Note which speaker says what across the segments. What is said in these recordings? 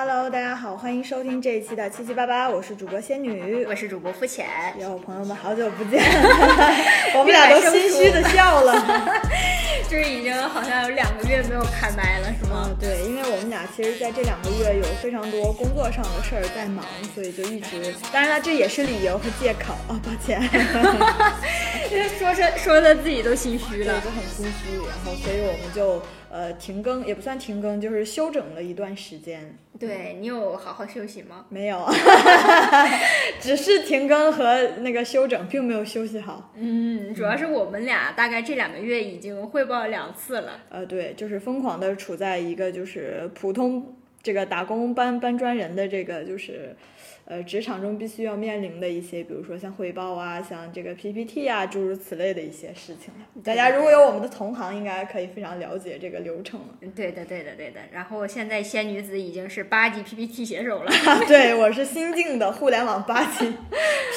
Speaker 1: Hello，大家好，欢迎收听这一期的七七八八，我是主播仙女，
Speaker 2: 我是主播肤浅。
Speaker 1: 有，朋友们，好久不见，我们俩都心虚的笑了，
Speaker 2: 就是已经好像有两个月没有开麦了，是吗？
Speaker 1: 对，因为我们俩其实在这两个月有非常多工作上的事儿在忙，所以就一直，当然了，这也是理由和借口啊，抱歉，
Speaker 2: 说说说的自己都心虚了，
Speaker 1: 就很心虚，然后所以我们就。呃，停更也不算停更，就是休整了一段时间。
Speaker 2: 对你有好好休息吗？
Speaker 1: 没有，只是停更和那个休整，并没有休息好。
Speaker 2: 嗯，主要是我们俩大概这两个月已经汇报两次了。
Speaker 1: 呃，对，就是疯狂的处在一个就是普通这个打工搬搬砖人的这个就是。呃，职场中必须要面临的一些，比如说像汇报啊，像这个 PPT 啊，诸如此类的一些事情。大家如果有我们的同行，应该可以非常了解这个流程了。
Speaker 2: 对的，对的，对的。然后现在仙女子已经是八级 PPT 写手了。
Speaker 1: 对，我是新晋的互联网八级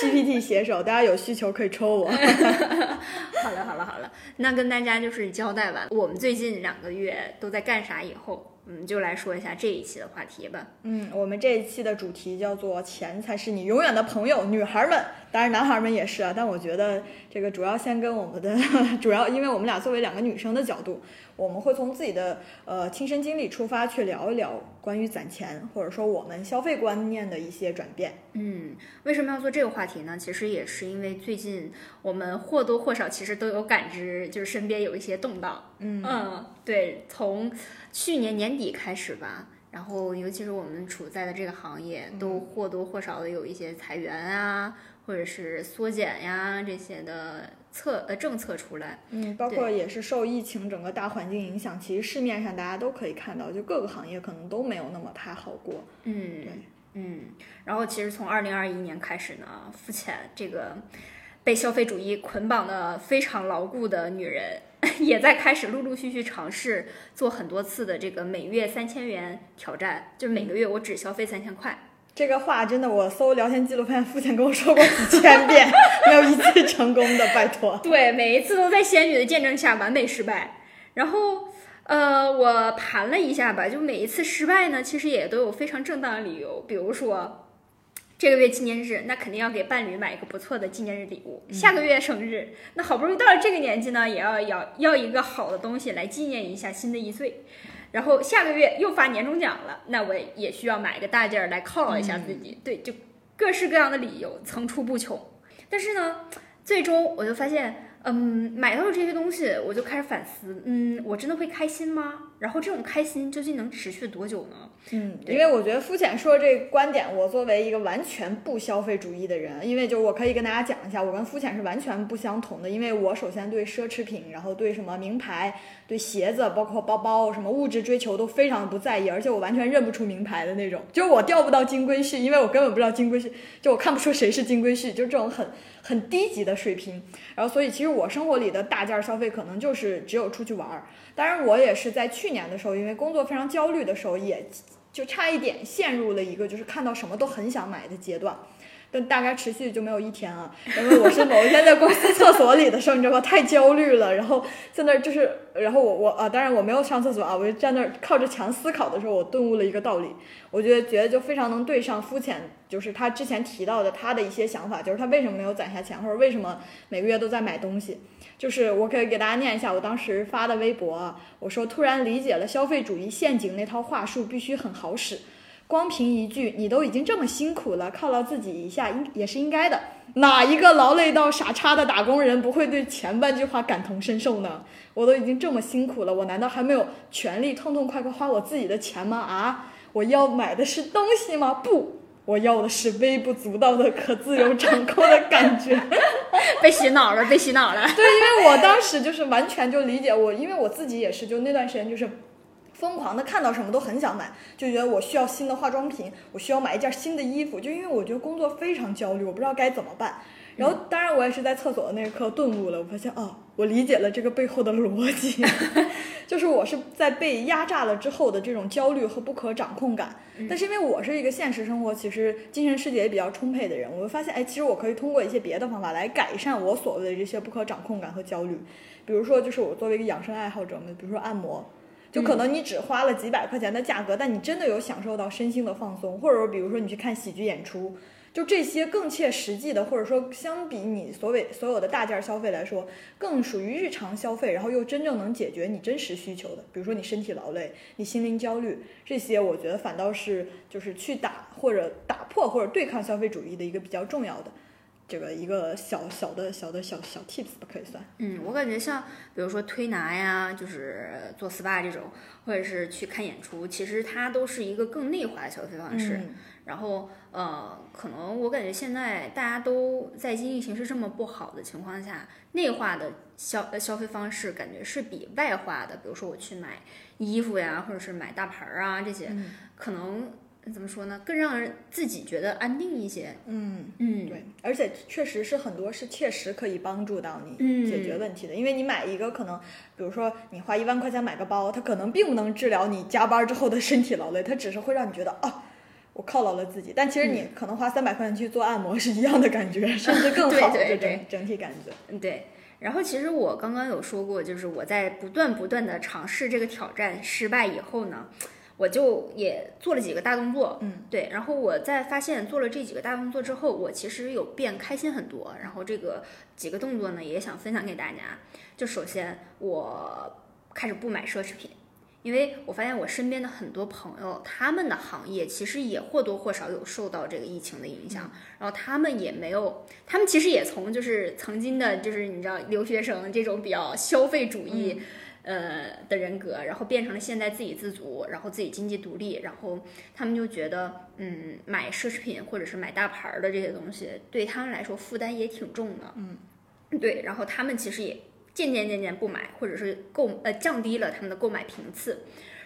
Speaker 1: PPT 写手，大家有需求可以抽我。
Speaker 2: 好了，好了，好了，那跟大家就是交代完我们最近两个月都在干啥以后。嗯，就来说一下这一期的话题吧。
Speaker 1: 嗯，我们这一期的主题叫做“钱才是你永远的朋友”。女孩们，当然男孩们也是啊。但我觉得这个主要先跟我们的 主要，因为我们俩作为两个女生的角度。我们会从自己的呃亲身经历出发，去聊一聊关于攒钱，或者说我们消费观念的一些转变。
Speaker 2: 嗯，为什么要做这个话题呢？其实也是因为最近我们或多或少其实都有感知，就是身边有一些动荡。
Speaker 1: 嗯
Speaker 2: 嗯，对，从去年年底开始吧，然后尤其是我们处在的这个行业，都或多或少的有一些裁员啊，或者是缩减呀这些的。策呃政策出来，
Speaker 1: 嗯，包括也是受疫情整个大环境影响，其实市面上大家都可以看到，就各个行业可能都没有那么太好过，
Speaker 2: 嗯，对，嗯，然后其实从二零二一年开始呢，肤浅这个被消费主义捆绑的非常牢固的女人，也在开始陆陆续续尝试做很多次的这个每月三千元挑战，就是每个月我只消费三千块。
Speaker 1: 这个话真的，我搜聊天记录发现，父亲跟我说过几千遍，没有一次成功的，拜托。
Speaker 2: 对，每一次都在仙女的见证下完美失败。然后，呃，我盘了一下吧，就每一次失败呢，其实也都有非常正当的理由。比如说，这个月纪念日，那肯定要给伴侣买一个不错的纪念日礼物。下个月生日，那好不容易到了这个年纪呢，也要要要一个好的东西来纪念一下新的一岁。然后下个月又发年终奖了，那我也需要买个大件儿来犒劳一下自己。对，就各式各样的理由层出不穷。但是呢，最终我就发现。嗯，买到了这些东西，我就开始反思，嗯，我真的会开心吗？然后这种开心究竟能持续多久呢？
Speaker 1: 嗯，因为我觉得肤浅说这个观点，我作为一个完全不消费主义的人，因为就我可以跟大家讲一下，我跟肤浅是完全不相同的。因为我首先对奢侈品，然后对什么名牌、对鞋子，包括包包，什么物质追求都非常不在意，而且我完全认不出名牌的那种，就是我钓不到金龟婿，因为我根本不知道金龟婿，就我看不出谁是金龟婿，就这种很。很低级的水平，然后所以其实我生活里的大件消费可能就是只有出去玩儿。当然，我也是在去年的时候，因为工作非常焦虑的时候，也就差一点陷入了一个就是看到什么都很想买的阶段。但大概持续就没有一天啊，然后我是某一天在公司厕所里的时候，你知道吗？太焦虑了，然后在那儿就是，然后我我啊，当然我没有上厕所啊，我就在那儿靠着墙思考的时候，我顿悟了一个道理，我觉得觉得就非常能对上肤浅，就是他之前提到的他的一些想法，就是他为什么没有攒下钱，或者为什么每个月都在买东西，就是我可以给大家念一下我当时发的微博，我说突然理解了消费主义陷阱那套话术必须很好使。光凭一句“你都已经这么辛苦了，犒劳自己一下应也是应该的”，哪一个劳累到傻叉的打工人不会对前半句话感同身受呢？我都已经这么辛苦了，我难道还没有权利痛痛快快花我自己的钱吗？啊，我要买的是东西吗？不，我要的是微不足道的可自由掌控的感觉。
Speaker 2: 被洗脑了，被洗脑了。
Speaker 1: 对，因为我当时就是完全就理解我，因为我自己也是，就那段时间就是。疯狂的看到什么都很想买，就觉得我需要新的化妆品，我需要买一件新的衣服，就因为我觉得工作非常焦虑，我不知道该怎么办。然后，当然我也是在厕所的那一刻顿悟了，我发现哦，我理解了这个背后的逻辑，就是我是在被压榨了之后的这种焦虑和不可掌控感。但是因为我是一个现实生活其实精神世界也比较充沛的人，我就发现哎，其实我可以通过一些别的方法来改善我所谓的这些不可掌控感和焦虑。比如说，就是我作为一个养生爱好者们，比如说按摩。就可能你只花了几百块钱的价格，但你真的有享受到身心的放松，或者说比如说你去看喜剧演出。就这些更切实际的，或者说相比你所谓所有的大件消费来说，更属于日常消费，然后又真正能解决你真实需求的，比如说你身体劳累、你心灵焦虑这些，我觉得反倒是就是去打或者打破或者对抗消费主义的一个比较重要的这个一个小小的小的小小 tips 吧，可以算。
Speaker 2: 嗯，我感觉像比如说推拿呀，就是做 SPA 这种，或者是去看演出，其实它都是一个更内化的消费方式。
Speaker 1: 嗯
Speaker 2: 然后，呃，可能我感觉现在大家都在经济形势这么不好的情况下，内化的消呃消费方式感觉是比外化的，比如说我去买衣服呀，或者是买大牌儿啊这些，
Speaker 1: 嗯
Speaker 2: 可能怎么说呢，更让人自己觉得安定一些。
Speaker 1: 嗯。
Speaker 2: 嗯，
Speaker 1: 对，而且确实是很多是切实可以帮助到你
Speaker 2: 嗯
Speaker 1: 解决问题的，因为你买一个可能，比如说你花一万块钱买个包，它可能并不能治疗你加班之后的身体劳累，它只是会让你觉得啊，我犒劳了自己。但其实你可能花三百块钱去做按摩是一样的感觉，甚至更 好，
Speaker 2: 对对
Speaker 1: 就整整体感觉。
Speaker 2: 嗯，对。然后其实我刚刚有说过，就是我在不断不断的尝试这个挑战失败以后呢，我就也做了几个大动作，
Speaker 1: 嗯，
Speaker 2: 对。然后我在发现做了这几个大动作之后，我其实有变开心很多。然后这个几个动作呢，也想分享给大家。就首先我开始不买奢侈品。因为我发现我身边的很多朋友，他们的行业其实也或多或少有受到这个疫情的影响，然后他们也没有，他们其实也从就是曾经的，就是你知道留学生这种比较消费主义，呃的人格，然后变成了现在自给自足，然后自己经济独立，然后他们就觉得，嗯，买奢侈品或者是买大牌儿的这些东西，对他们来说负担也挺重的，
Speaker 1: 嗯，
Speaker 2: 对，然后他们其实也。渐渐渐渐不买，或者是购呃降低了他们的购买频次，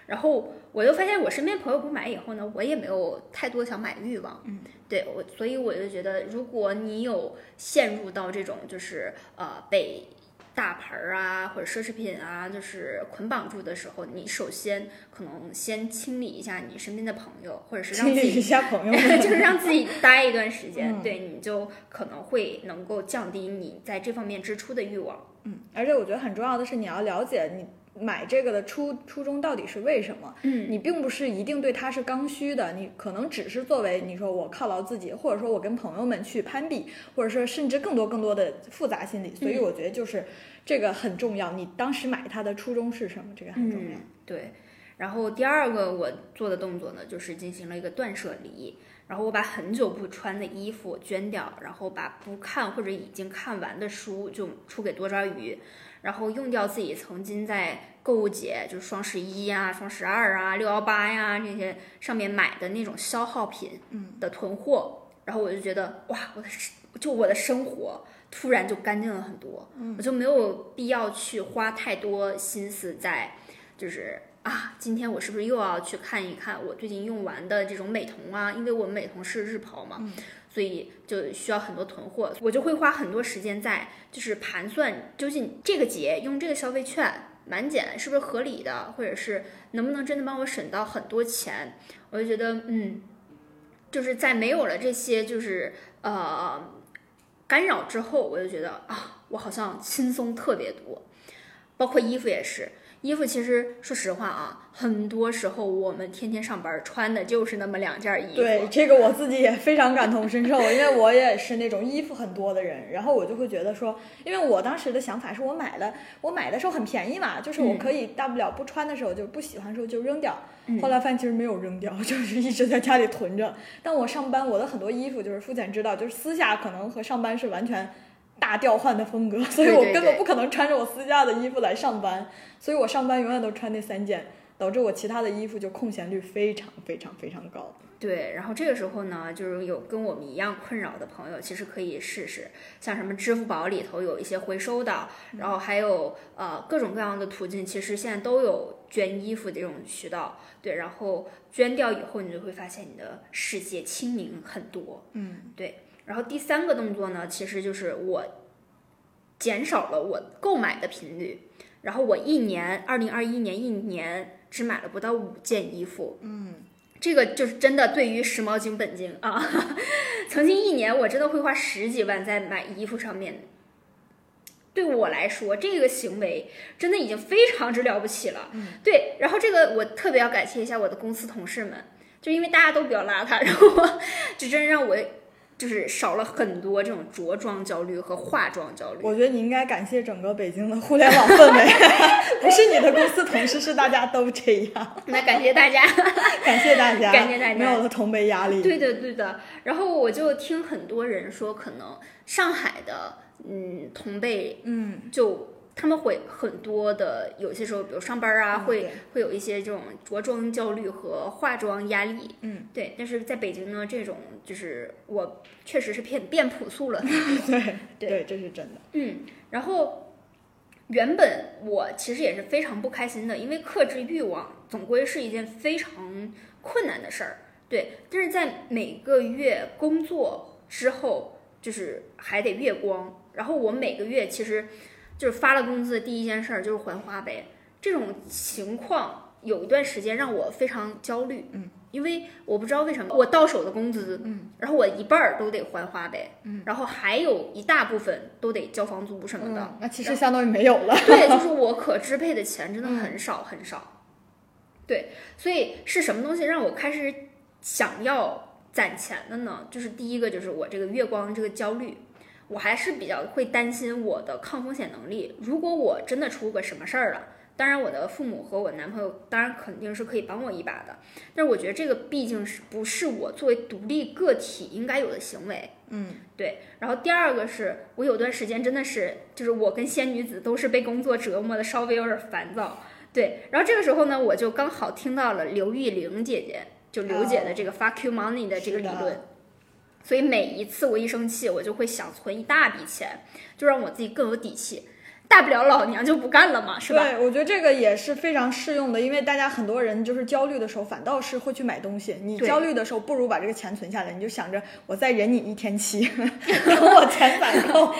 Speaker 2: 然后我又发现我身边朋友不买以后呢，我也没有太多想买欲望，
Speaker 1: 嗯，
Speaker 2: 对我，所以我就觉得，如果你有陷入到这种就是呃被大牌儿啊或者奢侈品啊就是捆绑住的时候，你首先可能先清理一下你身边的朋友，或者是让自己
Speaker 1: 清理一下朋友，
Speaker 2: 就是让自己 待一段时间，
Speaker 1: 嗯
Speaker 2: 对，你就可能会能够降低你在这方面支出的欲望。
Speaker 1: 嗯，而且我觉得很重要的是，你要了解你买这个的初初衷到底是为什么。
Speaker 2: 嗯
Speaker 1: 你并不是一定对它是刚需的，你可能只是作为你说我犒劳自己，或者说我跟朋友们去攀比，或者说甚至更多更多的复杂心理。所以我觉得就是这个很重要，你当时买它的初衷是什么，这个很重要。
Speaker 2: 嗯，对。然后第二个我做的动作呢，就是进行了一个断舍离。然后我把很久不穿的衣服捐掉，然后把不看或者已经看完的书就出给多抓鱼，然后用掉自己曾经在购物节，就是双十一呀、双十二啊、六幺八呀这些上面买的那种消耗品的囤货。然后我就觉得哇，我的生就我的生活突然就干净了很多，我就没有必要去花太多心思在就是。啊，今天我是不是又要去看一看我最近用完的这种美瞳啊？因为我们美瞳是日抛嘛，所以就需要很多囤货，我就会花很多时间在就是盘算究竟这个节用这个消费券满减是不是合理的，或者是能不能真的帮我省到很多钱？我就觉得，嗯，就是在没有了这些就是呃干扰之后，我就觉得啊，我好像轻松特别多，包括衣服也是。衣服其实说实话啊，很多时候我们天天上班穿的就是那么两件衣服。
Speaker 1: 对这个我自己也非常感同身受，因为我也是那种衣服很多的人，然后我就会觉得说，因为我当时的想法是我买了，我买的时候很便宜嘛，就是我可以大不了不穿的时候就不喜欢的时候就扔掉。
Speaker 2: 嗯
Speaker 1: 后来发现其实没有扔掉，就是一直在家里囤着。但我上班我的很多衣服就是肤浅知道，就是私下可能和上班是完全。大调换的风格，所以我根本不可能穿着我私家的衣服来上班，所以我上班永远都穿那三件，导致我其他的衣服就空闲率非常非常非常高。
Speaker 2: 对，然后这个时候呢，就是有跟我们一样困扰的朋友，其实可以试试，像什么支付宝里头有一些回收的，然后还有呃各种各样的途径，其实现在都有捐衣服这种渠道。对，然后捐掉以后，你就会发现你的世界清明很多。
Speaker 1: 嗯，
Speaker 2: 对。然后第三个动作呢，其实就是我减少了我购买的频率，然后我一年，二零二一年一年只买了不到五件衣服。
Speaker 1: 嗯。
Speaker 2: 这个就是真的，对于时髦精本精啊，曾经一年我真的会花十几万在买衣服上面。对我来说，这个行为真的已经非常之了不起了。对，然后这个我特别要感谢一下我的公司同事们，就因为大家都比较邋遢，然后 这真让我就是少了很多这种着装焦虑和化妆焦虑。
Speaker 1: 我觉得你应该感谢整个北京的互联网氛围 不是你的公司同事，是大家都这样。
Speaker 2: 那感谢大家，
Speaker 1: 感谢大家，
Speaker 2: 感谢大家，
Speaker 1: 没有了同辈压力。
Speaker 2: 对的，对的。然后我就听很多人说，可能上海的。嗯，同辈，
Speaker 1: 嗯，
Speaker 2: 就他们会很多的，有些时候，比如上班啊，会会有一些这种着装焦虑和化妆压力，
Speaker 1: 嗯，
Speaker 2: 对。但是在北京呢，这种就是我确实是变变朴素了，
Speaker 1: 对
Speaker 2: 对，
Speaker 1: 这是真的。
Speaker 2: 嗯，然后原本我其实也是非常不开心的，因为克制欲望总归是一件非常困难的事儿，对。但是在每个月工作之后，就是还得月光。然后我每个月其实就是发了工资，第一件事儿就是还花呗。这种情况有一段时间让我非常焦虑，
Speaker 1: 嗯，
Speaker 2: 因为我不知道为什么我到手的工资，
Speaker 1: 嗯，
Speaker 2: 然后我一半儿都得还花呗，
Speaker 1: 嗯，
Speaker 2: 然后还有一大部分都得交房租什么的。
Speaker 1: 那其实相当于没有了。
Speaker 2: 对，就是我可支配的钱真的很少很少。对，所以是什么东西让我开始想要攒钱的呢？就是第一个就是我这个月光这个焦虑。我还是比较会担心我的抗风险能力。如果我真的出个什么事儿了，当然我的父母和我男朋友当然肯定是可以帮我一把的。但是我觉得这个毕竟是不是我作为独立个体应该有的行为。
Speaker 1: 嗯，
Speaker 2: 对。然后第二个是我有段时间真的是，就是我跟仙女子都是被工作折磨的稍微有点烦躁。对。然后这个时候呢，我就刚好听到了刘玉玲姐姐，就刘姐的这个 fuck you money 的这个理论。所以每一次我一生气，我就会想存一大笔钱，就让我自己更有底气。大不了老娘就不干了嘛，是吧？
Speaker 1: 对，我觉得这个也是非常适用的，因为大家很多人就是焦虑的时候，反倒是会去买东西。你焦虑的时候，不如把这个钱存下来，你就想着我再忍你一天期，等 我钱攒够，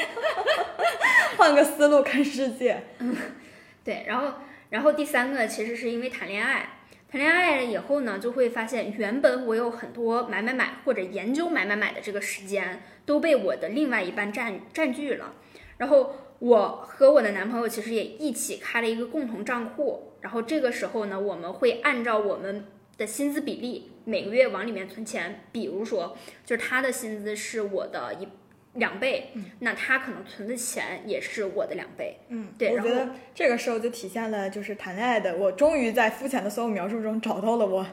Speaker 1: 换个思路看世界。
Speaker 2: 嗯，对。然后，然后第三个其实是因为谈恋爱。谈恋爱了以后呢，就会发现原本我有很多买买买或者研究买买买的这个时间都被我的另外一半占占据了。然后我和我的男朋友其实也一起开了一个共同账户，然后这个时候呢，我们会按照我们的薪资比例每个月往里面存钱。比如说，就是他的薪资是我的一。两倍，那他可能存的钱也是我的两倍。
Speaker 1: 嗯，
Speaker 2: 对。
Speaker 1: 我觉得这个时候就体现了，就是谈恋爱的我终于在肤浅的所有描述中找到了我，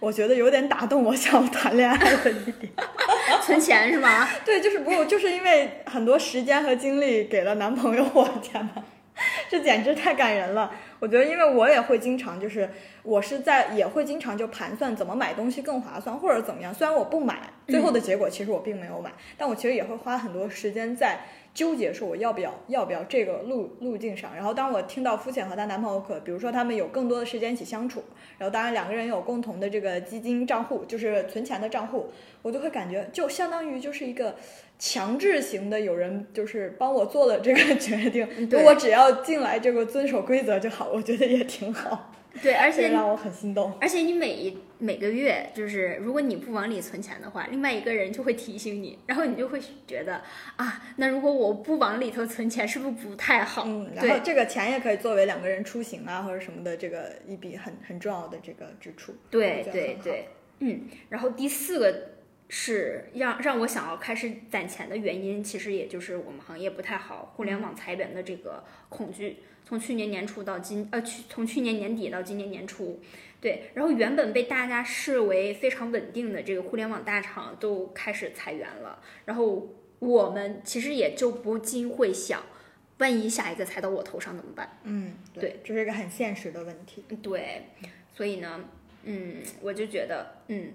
Speaker 1: 我觉得有点打动我想谈恋爱的一点。
Speaker 2: 存钱是吗？
Speaker 1: 对，就是不，就是因为很多时间和精力给了男朋友，我天呐，这简直太感人了。我觉得，因为我也会经常，就是我是在也会经常就盘算怎么买东西更划算，或者怎么样。虽然我不买，最后的结果其实我并没有买，但我其实也会花很多时间在纠结，说我要不要要不要这个路路径上。然后当我听到肤浅和她男朋友可，比如说他们有更多的时间一起相处，然后当然两个人有共同的这个基金账户，就是存钱的账户，我就会感觉就相当于就是一个。强制型的，有人就是帮我做了这个 决定，我只要进来这个遵守规则就好，我觉得也挺好。
Speaker 2: 对，而且
Speaker 1: 让我很心动。
Speaker 2: 而且你每一每个月，就是如果你不往里存钱的话，另外一个人就会提醒你，然后你就会觉得啊，那如果我不往里头存钱，是不是不太好？
Speaker 1: 嗯，然后这个钱也可以作为两个人出行啊或者什么的这个一笔很很重要的这个支出。
Speaker 2: 对对对，嗯，然后第四个。是让让我想要开始攒钱的原因，其实也就是我们行业不太好，互联网裁员的这个恐惧。从去年年初到今，呃，去从去年年底到今年年初，对，然后原本被大家视为非常稳定的这个互联网大厂都开始裁员了，然后我们其实也就不禁会想，万一下一个裁到我头上怎么办？
Speaker 1: 嗯，
Speaker 2: 对，
Speaker 1: 这是一个很现实的问题。
Speaker 2: 对，所以呢，嗯，我就觉得，嗯。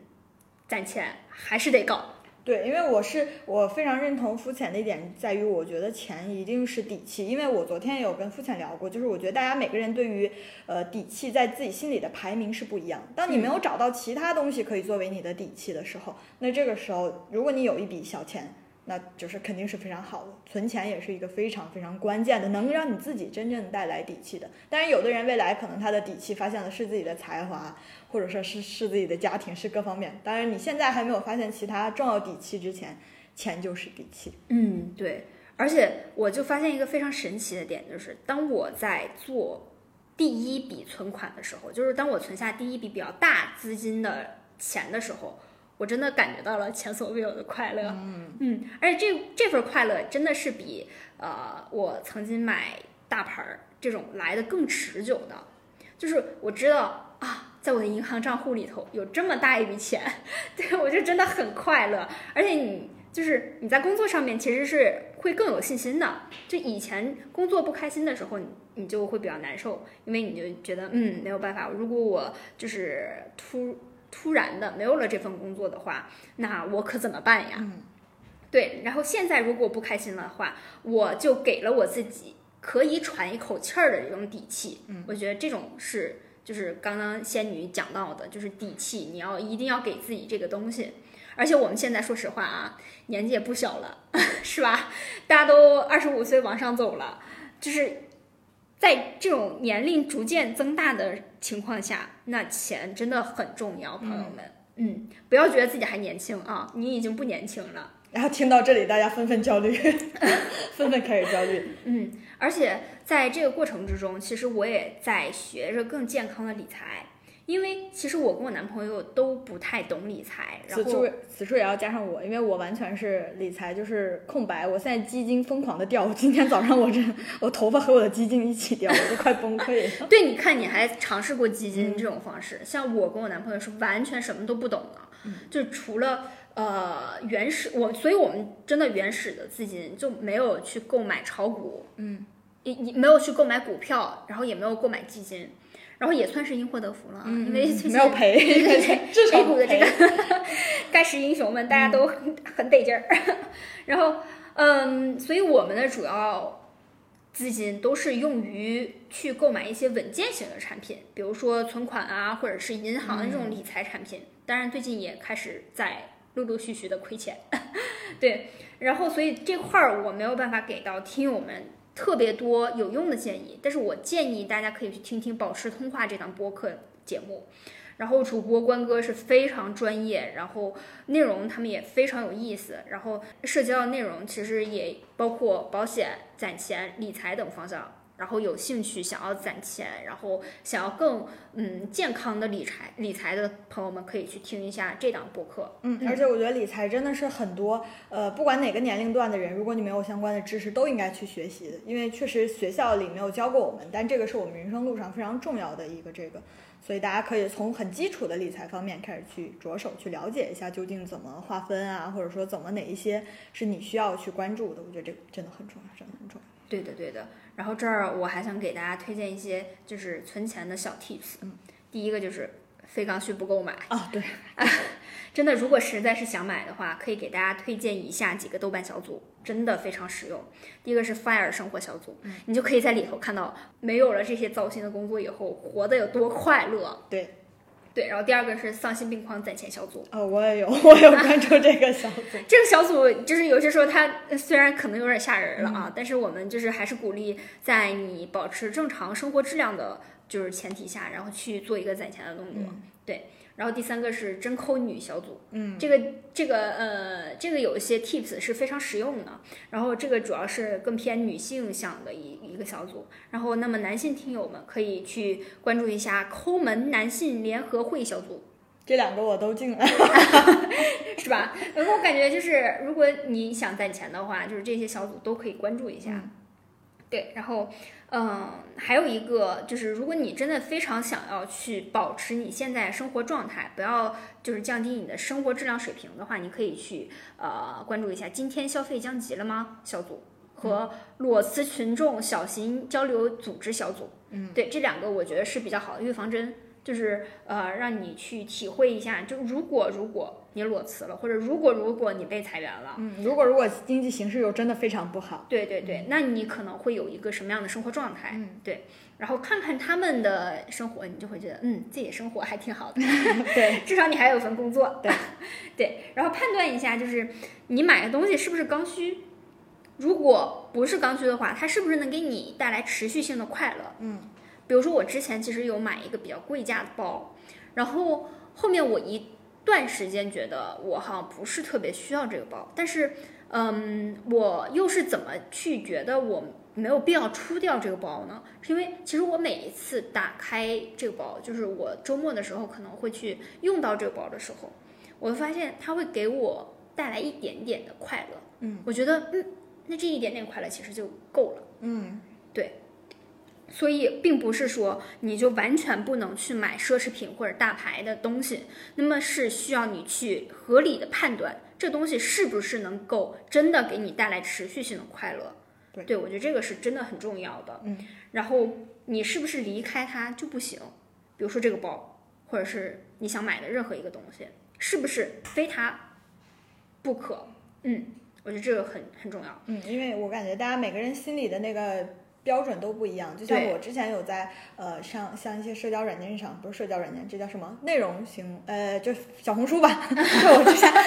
Speaker 2: 攒钱还是得搞，
Speaker 1: 对，因为我是我非常认同肤浅的一点在于，我觉得钱一定是底气。因为我昨天也有跟肤浅聊过，就是我觉得大家每个人对于呃底气在自己心里的排名是不一样。当你没有找到其他东西可以作为你的底气的时候，那这个时候如果你有一笔小钱。那就是肯定是非常好的，存钱也是一个非常非常关键的，能让你自己真正带来底气的。当然，有的人未来可能他的底气发现的是自己的才华，或者说是是自己的家庭，是各方面。当然，你现在还没有发现其他重要底气之前，钱就是底气。
Speaker 2: 嗯，对。而且我就发现一个非常神奇的点，就是当我在做第一笔存款的时候，就是当我存下第一笔比较大资金的钱的时候，我真的感觉到了前所未有的快乐。
Speaker 1: 嗯
Speaker 2: 嗯，而且这这份快乐真的是比呃我曾经买大牌儿这种来的更持久的。就是我知道啊，在我的银行账户里头有这么大一笔钱，对我就真的很快乐。而且你就是你在工作上面其实是会更有信心的。就以前工作不开心的时候，你你就会比较难受，因为你就觉得嗯没有办法，如果我就是突突然的没有了这份工作的话，那我可怎么办呀？
Speaker 1: 嗯
Speaker 2: 对，然后现在如果不开心的话，我就给了我自己可以喘一口气儿的这种底气。
Speaker 1: 嗯，
Speaker 2: 我觉得这种是就是刚刚仙女讲到的，就是底气，你要一定要给自己这个东西。而且我们现在说实话啊，年纪也不小了，是吧？大家都二十五岁往上走了，就是在这种年龄逐渐增大的情况下，那钱真的很重要，朋友们。嗯，不要觉得自己还年轻啊，你已经不年轻了。
Speaker 1: 然后听到这里，大家纷纷焦虑，纷纷开始焦虑。
Speaker 2: 嗯，而且在这个过程之中，其实我也在学着更健康的理财，因为其实我跟我男朋友都不太懂理财，然后
Speaker 1: 此处此处也要加上我，因为我完全是理财就是空白。我现在基金疯狂的掉，今天早上我这我头发和我的基金一起掉，我都快崩溃了。
Speaker 2: 对，你看你还尝试过基金这种方式，像我跟我男朋友是完全什么都不懂的，就除了呃原始我，所以我们真的原始的资金就没有去购买炒股，
Speaker 1: 嗯，
Speaker 2: 也也没有去购买股票，然后也没有购买基金。然后也算是因祸得福了啊，因为
Speaker 1: 没有赔
Speaker 2: 对对对
Speaker 1: 至少
Speaker 2: A 股的这个
Speaker 1: 赔
Speaker 2: 盖世英雄们，大家都很很得劲儿。然后，嗯，所以我们的主要资金都是用于去购买一些稳健型的产品，比如说存款啊，或者是银行的这种理财产品。当然，最近也开始在陆陆续续的亏钱。对，然后所以这块儿我没有办法给到听友们特别多有用的建议，但是我建议大家可以去听听《保持通话》这档播客节目。然后主播关哥是非常专业，然后内容他们也非常有意思，然后涉及到内容其实也包括保险、攒钱、理财等方向。然后有兴趣想要攒钱，然后想要更嗯健康的理财理财的朋友们，可以去听一下这档播客。
Speaker 1: 嗯，而且我觉得理财真的是很多呃，不管哪个年龄段的人，如果你没有相关的知识，都应该去学习的，因为确实学校里没有教过我们，但这个是我们人生路上非常重要的一个这个，所以大家可以从很基础的理财方面开始去着手去了解一下，究竟怎么划分啊，或者说怎么哪一些是你需要去关注的，我觉得这个真的很重要，真的很重要。
Speaker 2: 对的，对的。然后这儿我还想给大家推荐一些就是存钱的小 tips。
Speaker 1: 嗯，
Speaker 2: 第一个就是非刚需不购买。
Speaker 1: 哦，对，
Speaker 2: 真的，如果实在是想买的话，可以给大家推荐以下几个豆瓣小组，真的非常实用。第一个是 Fire 生活小组，你就可以在里头看到没有了这些糟心的工作以后，活得有多快乐。
Speaker 1: 对，
Speaker 2: 对。然后第二个是丧心病狂攒钱小组，
Speaker 1: 哦，我也有，我有关注这个小组。
Speaker 2: 这个小组就是有些时候它呃虽然可能有点吓人了啊，但是我们就是还是鼓励在你保持正常生活质量的，就是前提下，然后去做一个攒钱的动作。对，然后第三个是真抠女小组，
Speaker 1: 嗯，
Speaker 2: 这个这个呃，这个有一些 tips 是非常实用的。然后这个主要是更偏女性向的一一个小组。然后那么男性听友们可以去关注一下抠门男性联合会小组。
Speaker 1: 这两个我都进了。
Speaker 2: 是吧？然后我感觉就是，如果你想攒钱的话，就是这些小组都可以关注一下。对，然后，嗯，还有一个就是，如果你真的非常想要去保持你现在生活状态，不要就是降低你的生活质量水平的话，你可以去呃关注一下“今天消费降级了吗”小组和裸辞群众小型交流组织小组。
Speaker 1: 嗯，
Speaker 2: 对，这两个我觉得是比较好的预防针。就是呃，让你去体会一下，就如果如果你裸辞了，或者如果如果你被裁员了，
Speaker 1: 嗯，如果如果经济形势又真的非常不好，
Speaker 2: 对对对，那你可能会有一个什么样的生活状态？
Speaker 1: 嗯，
Speaker 2: 对，然后看看他们的生活，你就会觉得，嗯，自己的生活还挺好的，
Speaker 1: 对，
Speaker 2: 至少你还有份工作，
Speaker 1: 对
Speaker 2: 对，然后判断一下，就是你买的东西是不是刚需，如果不是刚需的话，它是不是能给你带来持续性的快乐？
Speaker 1: 嗯。
Speaker 2: 比如说，我之前其实有买一个比较贵价的包，然后后面我一段时间觉得我好像不是特别需要这个包，但是，嗯，我又是怎么去觉得我没有必要出掉这个包呢？是因为其实我每一次打开这个包，就是我周末的时候可能会去用到这个包的时候，我会发现它会给我带来一点点的快乐。
Speaker 1: 嗯，
Speaker 2: 我觉得，嗯，那这一点点快乐其实就够了。
Speaker 1: 嗯
Speaker 2: 所以并不是说你就完全不能去买奢侈品或者大牌的东西，那么是需要你去合理的判断这东西是不是能够真的给你带来持续性的快乐。
Speaker 1: 对，
Speaker 2: 我觉得这个是真的很重要的。
Speaker 1: 嗯，
Speaker 2: 然后你是不是离开它就不行？比如说这个包，或者是你想买的任何一个东西，是不是非它不可？嗯，我觉得这个很很重要。
Speaker 1: 嗯，因为我感觉大家每个人心里的那个标准都不一样。就像我之前有在呃上像一些社交软件上，不是社交软件，这叫什么内容型？呃，就小红书吧。就我之前看，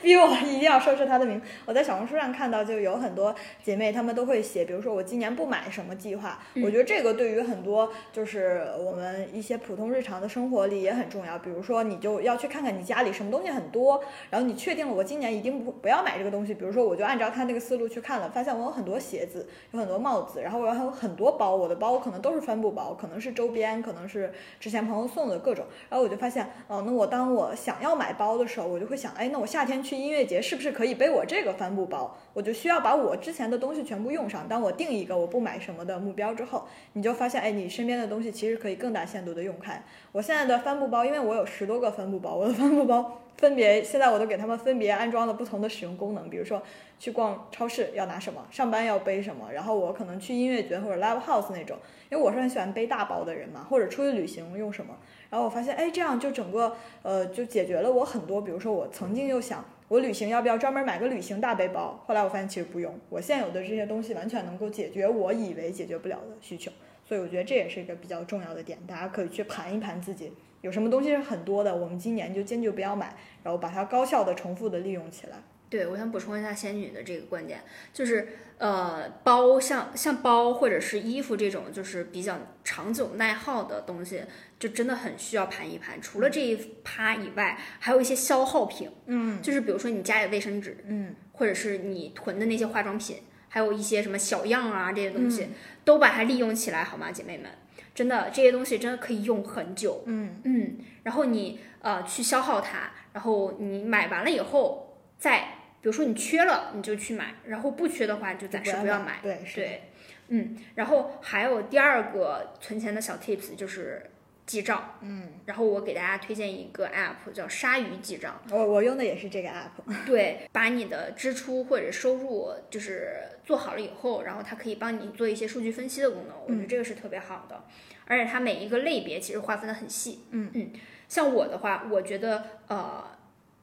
Speaker 1: 逼我一定要说出它的名。我在小红书上看到，就有很多姐妹她们都会写，比如说我今年不买什么计划。
Speaker 2: 嗯
Speaker 1: 我觉得这个对于很多就是我们一些普通日常的生活里也很重要。比如说，你就要去看看你家里什么东西很多，然后你确定了我今年一定不不要买这个东西。比如说，我就按照他那个思路去看了，发现我有很多鞋子，有很多帽子，然后我还有很多包，我的包可能都是帆布包，可能是周边，可能是之前朋友送的各种。然后我就发现，哦，那我当我想要买包的时候，我就会想，哎，那我夏天去音乐节是不是可以背我这个帆布包？我就需要把我之前的东西全部用上。当我定一个我不买什么的目标之后，你就发现，哎，你身边的东西其实可以更大限度的用开。我现在的帆布包，因为我有十多个帆布包，我的帆布包分别现在我都给他们分别安装了不同的使用功能，比如说去逛超市要拿什么，上班要背什么，然后我可能去音乐节或者 live house 那种，因为我是很喜欢背大包的人嘛，或者出去旅行用什么。然后我发现，哎，这样就整个呃就解决了我很多，比如说我曾经又想。我旅行要不要专门买个旅行大背包？后来我发现其实不用，我现有的这些东西完全能够解决我以为解决不了的需求，所以我觉得这也是一个比较重要的点，大家可以去盘一盘自己有什么东西是很多的，我们今年就坚决不要买，然后把它高效的、重复的利用起来。
Speaker 2: 对，我想补充一下仙女的这个观点，就是呃，包像像包或者是衣服这种，就是比较长久耐耗的东西，就真的很需要盘一盘。除了这一趴以外，还有一些消耗品，
Speaker 1: 嗯
Speaker 2: 就是比如说你家里卫生纸，
Speaker 1: 嗯
Speaker 2: 或者是你囤的那些化妆品，还有一些什么小样啊这些东西，
Speaker 1: 嗯
Speaker 2: 都把它利用起来好吗，姐妹们？真的这些东西真的可以用很久。
Speaker 1: 嗯
Speaker 2: 嗯，然后你呃去消耗它，然后你买完了以后再。比如说你缺了，你就去买，然后不缺的话就暂时不要买。
Speaker 1: 对，是。
Speaker 2: 对，嗯，然后还有第二个存钱的小 tips 就是记账。
Speaker 1: 嗯，
Speaker 2: 然后我给大家推荐一个 app 叫鲨鱼记账。
Speaker 1: 我我用的也是这个 app。
Speaker 2: 对，把你的支出或者收入就是做好了以后，然后它可以帮你做一些数据分析的功能，我觉得这个是特别好的。而且它每一个类别其实划分的很细。
Speaker 1: 嗯
Speaker 2: 嗯，像我的话，我觉得呃。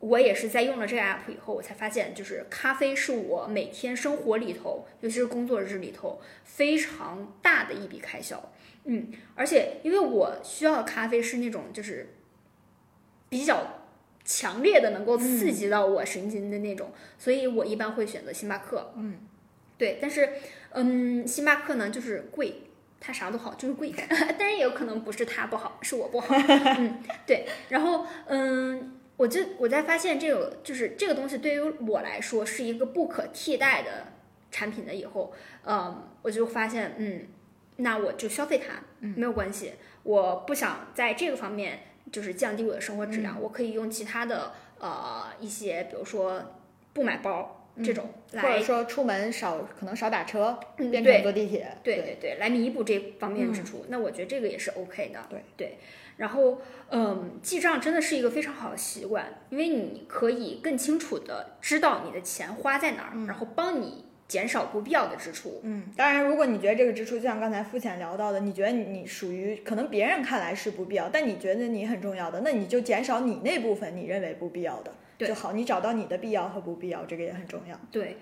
Speaker 2: 我也是在用了这个 app 以后，我才发现，就是咖啡是我每天生活里头，尤其是工作日里头非常大的一笔开销。嗯，而且因为我需要的咖啡是那种就是比较强烈的，能够刺激到我神经的那种，所以我一般会选择星巴克。
Speaker 1: 嗯，
Speaker 2: 对，但是嗯，星巴克呢就是贵。它啥都好，就是贵，但是也有可能不是它不好，是我不好。嗯，对。然后，嗯，我就我在发现这个就是这个东西对于我来说是一个不可替代的产品的以后，嗯，我就发现，嗯，那我就消费它，没有关系。我不想在这个方面就是降低我的生活质量，我可以用其他的呃一些，比如说不买包。这种来，
Speaker 1: 或者说出门少可能少打车，
Speaker 2: 嗯
Speaker 1: 变成坐地铁，
Speaker 2: 对对对，来弥补这方面支出。那我觉得这个也是 OK 的。
Speaker 1: 对
Speaker 2: 对，然后嗯，记账真的是一个非常好的习惯，因为你可以更清楚的知道你的钱花在哪儿，然后帮你减少不必要的支出。
Speaker 1: 嗯，当然，如果你觉得这个支出就像刚才肤浅聊到的，你觉得你属于可能别人看来是不必要，但你觉得你很重要的，那你就减少你那部分你认为不必要的。就好，你找到你的必要和不必要，这个也很重要。
Speaker 2: 对，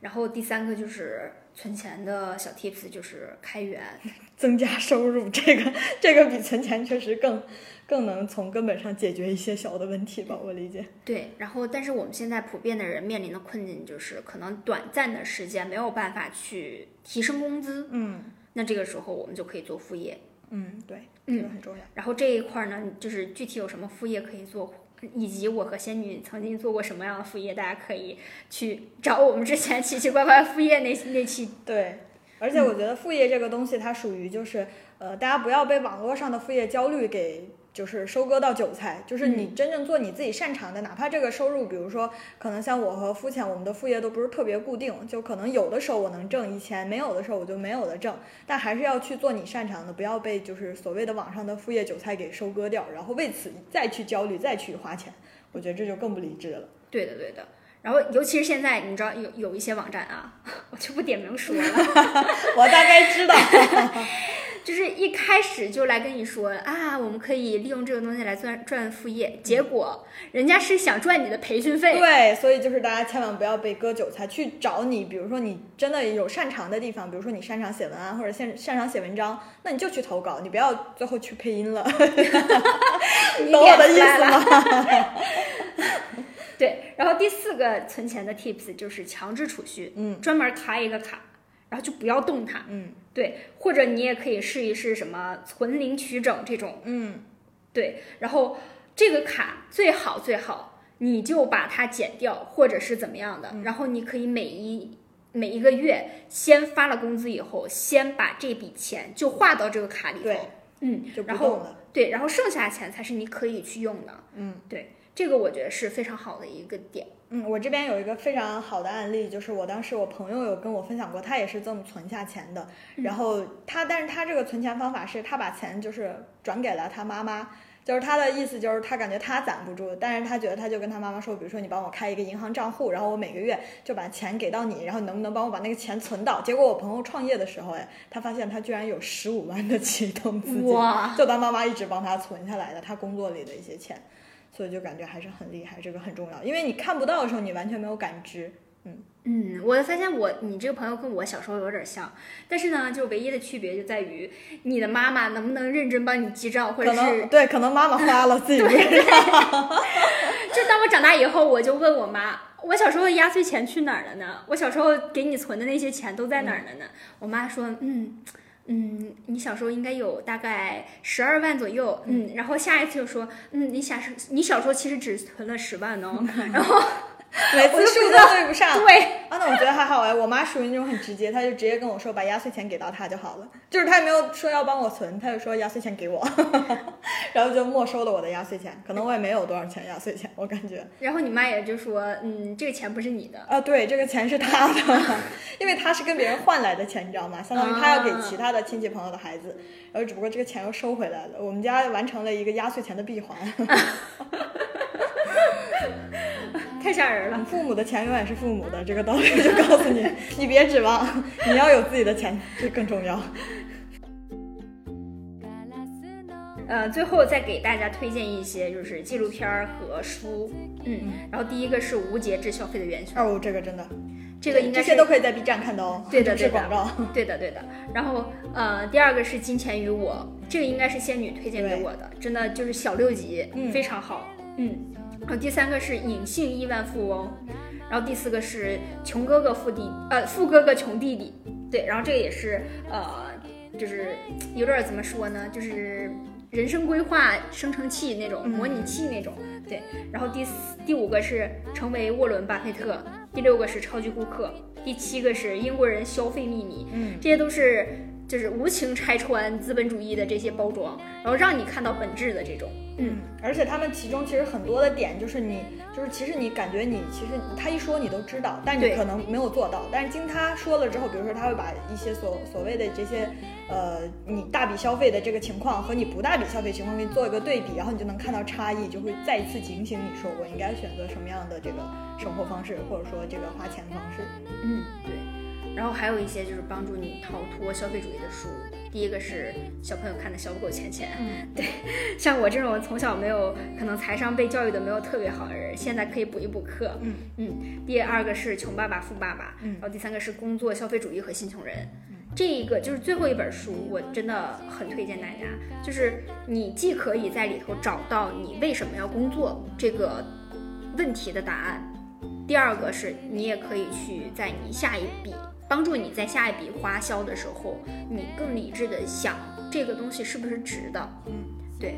Speaker 2: 然后第三个就是存钱的小 tips，就是开源，
Speaker 1: 增加收入，这个这个比存钱确实更更能从根本上解决一些小的问题吧，我理解。
Speaker 2: 对，然后但是我们现在普遍的人面临的困境就是，可能短暂的时间没有办法去提升工资，
Speaker 1: 嗯，
Speaker 2: 那这个时候我们就可以做副业。
Speaker 1: 嗯，对，
Speaker 2: 嗯
Speaker 1: 这个很重要。
Speaker 2: 然后这一块呢，就是具体有什么副业可以做，以及我和仙女曾经做过什么样的副业，大家可以去找我们之前奇奇怪怪副业那那期。
Speaker 1: 对，而且我觉得副业这个东西，它属于就是呃，大家不要被网络上的副业焦虑给就是收割到韭菜，就是你真正做你自己擅长的，哪怕这个收入，比如说可能像我和肤浅，我们的副业都不是特别固定，就可能有的时候我能挣一千，没有的时候我就没有的挣，但还是要去做你擅长的，不要被就是所谓的网上的副业韭菜给收割掉，然后为此再去焦虑，再去花钱，我觉得这就更不理智了。
Speaker 2: 对的，对的。然后，尤其是现在，你知道有有一些网站啊，我就不点名说了，
Speaker 1: 我大概知道。
Speaker 2: 就是一开始就来跟你说啊，我们可以利用这个东西来赚赚副业，结果人家是想赚你的培训费。
Speaker 1: 对，所以就是大家千万不要被割韭菜，去找你，比如说你真的有擅长的地方，比如说你擅长写文案或者擅擅长写文章，那你就去投稿，你不要最后去配音了。懂我的意思吗？
Speaker 2: 对，然后第四个存钱的 tips 就是强制储蓄，
Speaker 1: 嗯，
Speaker 2: 专门开一个卡，然后就不要动它，
Speaker 1: 嗯。
Speaker 2: 对，或者你也可以试一试什么存零取整这种，
Speaker 1: 嗯，
Speaker 2: 对。然后这个卡最好最好，你就把它减掉，或者是怎么样的。然后你可以每一每一个月先发了工资以后，先把这笔钱就划到这个卡里头，嗯，
Speaker 1: 就不
Speaker 2: 然后。对，然后剩下的钱才是你可以去用的，
Speaker 1: 嗯，
Speaker 2: 对，这个我觉得是非常好的一个点。
Speaker 1: 嗯，我这边有一个非常好的案例，就是我当时我朋友有跟我分享过，他也是这么存下钱的。然后他，但是他这个存钱方法是他把钱就是转给了他妈妈，就是他的意思就是他感觉他攒不住，但是他觉得他就跟他妈妈说，比如说你帮我开一个银行账户，然后我每个月就把钱给到你，然后你能不能帮我把那个钱存到？结果我朋友创业的时候，哎，他发现他居然有十五万的启动资金，就他妈妈一直帮他存下来的，他工作里的一些钱。所以就感觉还是很厉害，这个很重要，因为你看不到的时候，你完全没有感知。
Speaker 2: 嗯嗯，我发现我你这个朋友跟我小时候有点像，但是呢，就唯一的区别就在于你的妈妈能不能认真帮你记账，或者
Speaker 1: 可
Speaker 2: 是
Speaker 1: 能对，可能妈妈花了自己不知道。
Speaker 2: 就当我长大以后，我就问我妈，我小时候的压岁钱去哪儿了呢？我小时候给你存的那些钱都在哪儿了呢？我妈说，嗯。嗯，你小时候应该有大概十二万左右，嗯，然后下一次就说，嗯，你小时你小时候其实只存了十万哦，然后
Speaker 1: 每次数都对不上。
Speaker 2: 对，
Speaker 1: 啊，那我觉得还好哎，我妈属于那种很直接，她就直接跟我说把压岁钱给到她就好了，就是她也没有说要帮我存，她就说压岁钱给我，然后就没收了我的压岁钱，可能我也没有多少钱压岁钱，我感觉。
Speaker 2: 然后你妈也就说，嗯，这个钱不是你的，
Speaker 1: 啊，对，这个钱是她的，因为她是跟别人换来的钱，你知道吗？相当于她要给其他的亲戚朋友的孩子，然后只不过这个钱又收回来了，我们家完成了一个压岁钱的闭环。
Speaker 2: 太吓人了。
Speaker 1: 父母的钱永远是父母的，这个道理就告诉你，你别指望，你要有自己的钱，这更重要。
Speaker 2: 呃，最后再给大家推荐一些就是纪录片儿和书，嗯，然后第一个是无节制消费的元凶，
Speaker 1: 哦，这个真的，
Speaker 2: 这个应该是
Speaker 1: 这些都可以在 B 站看到哦，
Speaker 2: 对的
Speaker 1: 不是
Speaker 2: 对的
Speaker 1: 广告。
Speaker 2: 对的对的。然后呃，第二个是金钱与我，这个应该是仙女推荐给我的，真的就是小六集，
Speaker 1: 嗯
Speaker 2: 非常好，嗯。然后第三个是隐性亿万富翁，然后第四个是穷哥哥富弟，呃，富哥哥穷弟弟，对，然后这个也是呃，就是有点儿怎么说呢，就是人生规划生成器那种、
Speaker 1: 嗯
Speaker 2: 模拟器那种，对。然后第四第五个是成为沃伦巴菲特，第六个是超级顾客，第七个是英国人消费秘密，
Speaker 1: 嗯，
Speaker 2: 这些都是就是无情拆穿资本主义的这些包装，然后让你看到本质的这种，嗯，
Speaker 1: 而且他们其中其实很多的点，就是你，就是其实你感觉你其实他一说你都知道，但是你可能没有做到。但是经他说了之后，比如说他会把一些所所谓的这些，呃，你大笔消费的这个情况和你不大笔消费情况给你做一个对比，然后你就能看到差异，就会再一次警醒你说我应该选择什么样的这个生活方式，或者说这个花钱方式。
Speaker 2: 嗯，对。然后还有一些就是帮助你逃脱消费主义的书，第一个是小朋友看的《小狗钱钱》，
Speaker 1: 嗯，
Speaker 2: 对，像我这种从小没有可能财商被教育的没有特别好的人，现在可以补一补课。
Speaker 1: 嗯
Speaker 2: 嗯。第二个是《穷爸爸富爸爸》，
Speaker 1: 嗯
Speaker 2: 然后第三个是《工作消费主义和新穷人》。这一个就是最后一本书，我真的很推荐大家。就是你既可以在里头找到你为什么要工作这个问题的答案，第二个是你也可以去在你下一笔帮助你在下一笔花销的时候，你更理智的想这个东西是不是值的。
Speaker 1: 嗯，
Speaker 2: 对。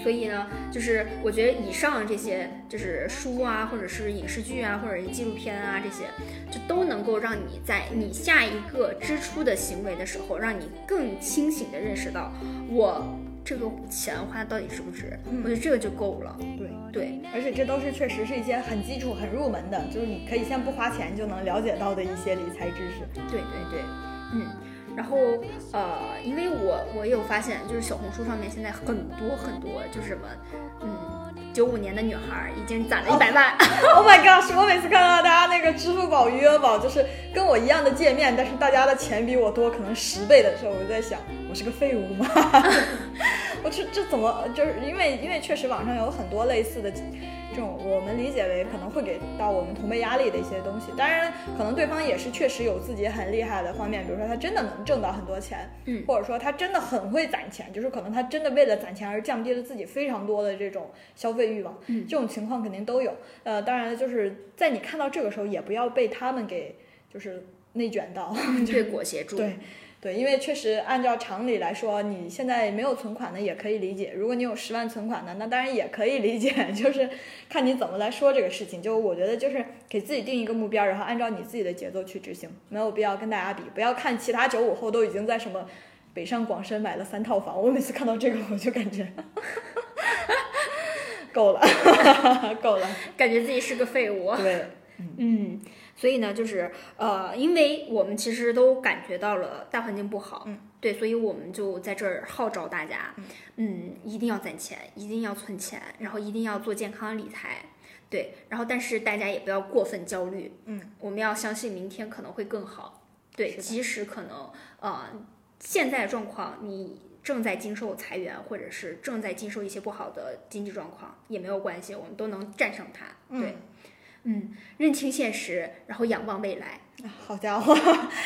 Speaker 2: 所以呢，就是我觉得以上这些就是书啊，或者是影视剧啊，或者是纪录片啊，这些就都能够让你在你下一个支出的行为的时候，让你更清醒的认识到我这个钱花到底值不值。
Speaker 1: 嗯
Speaker 2: 我觉得这个就够了。
Speaker 1: 对。
Speaker 2: 对，
Speaker 1: 而且这都是确实是一些很基础、很入门的，就是你可以先不花钱就能了解到的一些理财知识。
Speaker 2: 对对对，嗯。然后呃，因为我我有发现，就是小红书上面现在很多很多，就是什么，嗯，九五年的女孩儿已经攒了一百万
Speaker 1: ，Oh my gosh！我每次看到大家那个支付宝、余额宝，就是跟我一样的界面，但是大家的钱比我多，可能十倍的时候，我就在想，我是个废物吗？我这这怎么就是因为因为确实网上有很多类似的这种我们理解为可能会给到我们同辈压力的一些东西，当然可能对方也是确实有自己很厉害的方面，比如说他真的能挣到很多钱，
Speaker 2: 嗯
Speaker 1: 或者说他真的很会攒钱，就是可能他真的为了攒钱而降低了自己非常多的这种消费欲望，
Speaker 2: 嗯
Speaker 1: 这种情况肯定都有。呃，当然就是在你看到这个时候，也不要被他们给就是内卷到，
Speaker 2: 被裹挟住。
Speaker 1: 对。对，因为确实按照常理来说，你现在没有存款的也可以理解。如果你有十万存款的，那当然也可以理解，就是看你怎么来说这个事情。就我觉得就是给自己定一个目标，然后按照你自己的节奏去执行，没有必要跟大家比。不要看其他九五后都已经在什么北上广深买了三套房，我每次看到这个我就感觉 够了，够了。
Speaker 2: 感觉自己是个废物。
Speaker 1: 对，
Speaker 2: 嗯，所以呢，就是呃，因为我们其实都感觉到了大环境不好，
Speaker 1: 嗯，
Speaker 2: 对，所以我们就在这儿号召大家，嗯，一定要攒钱，一定要存钱，然后一定要做健康理财，对，然后但是大家也不要过分焦虑，
Speaker 1: 嗯，
Speaker 2: 我们要相信明天可能会更好，对，即使可能呃现在的状况你。正在经受裁员，或者是正在经受一些不好的经济状况，也没有关系，我们都能战胜它。对，嗯，认清现实，然后仰望未来。
Speaker 1: 好家伙，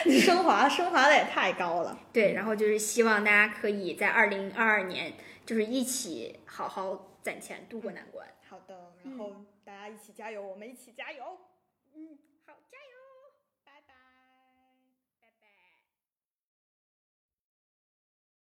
Speaker 1: 你 升华升华的也太高了。
Speaker 2: 对，然后就是希望大家可以在二零二二年，就是一起好好攒钱，度过难关。
Speaker 1: 好的，然后大家一起加油，我们一起加油。
Speaker 2: 嗯！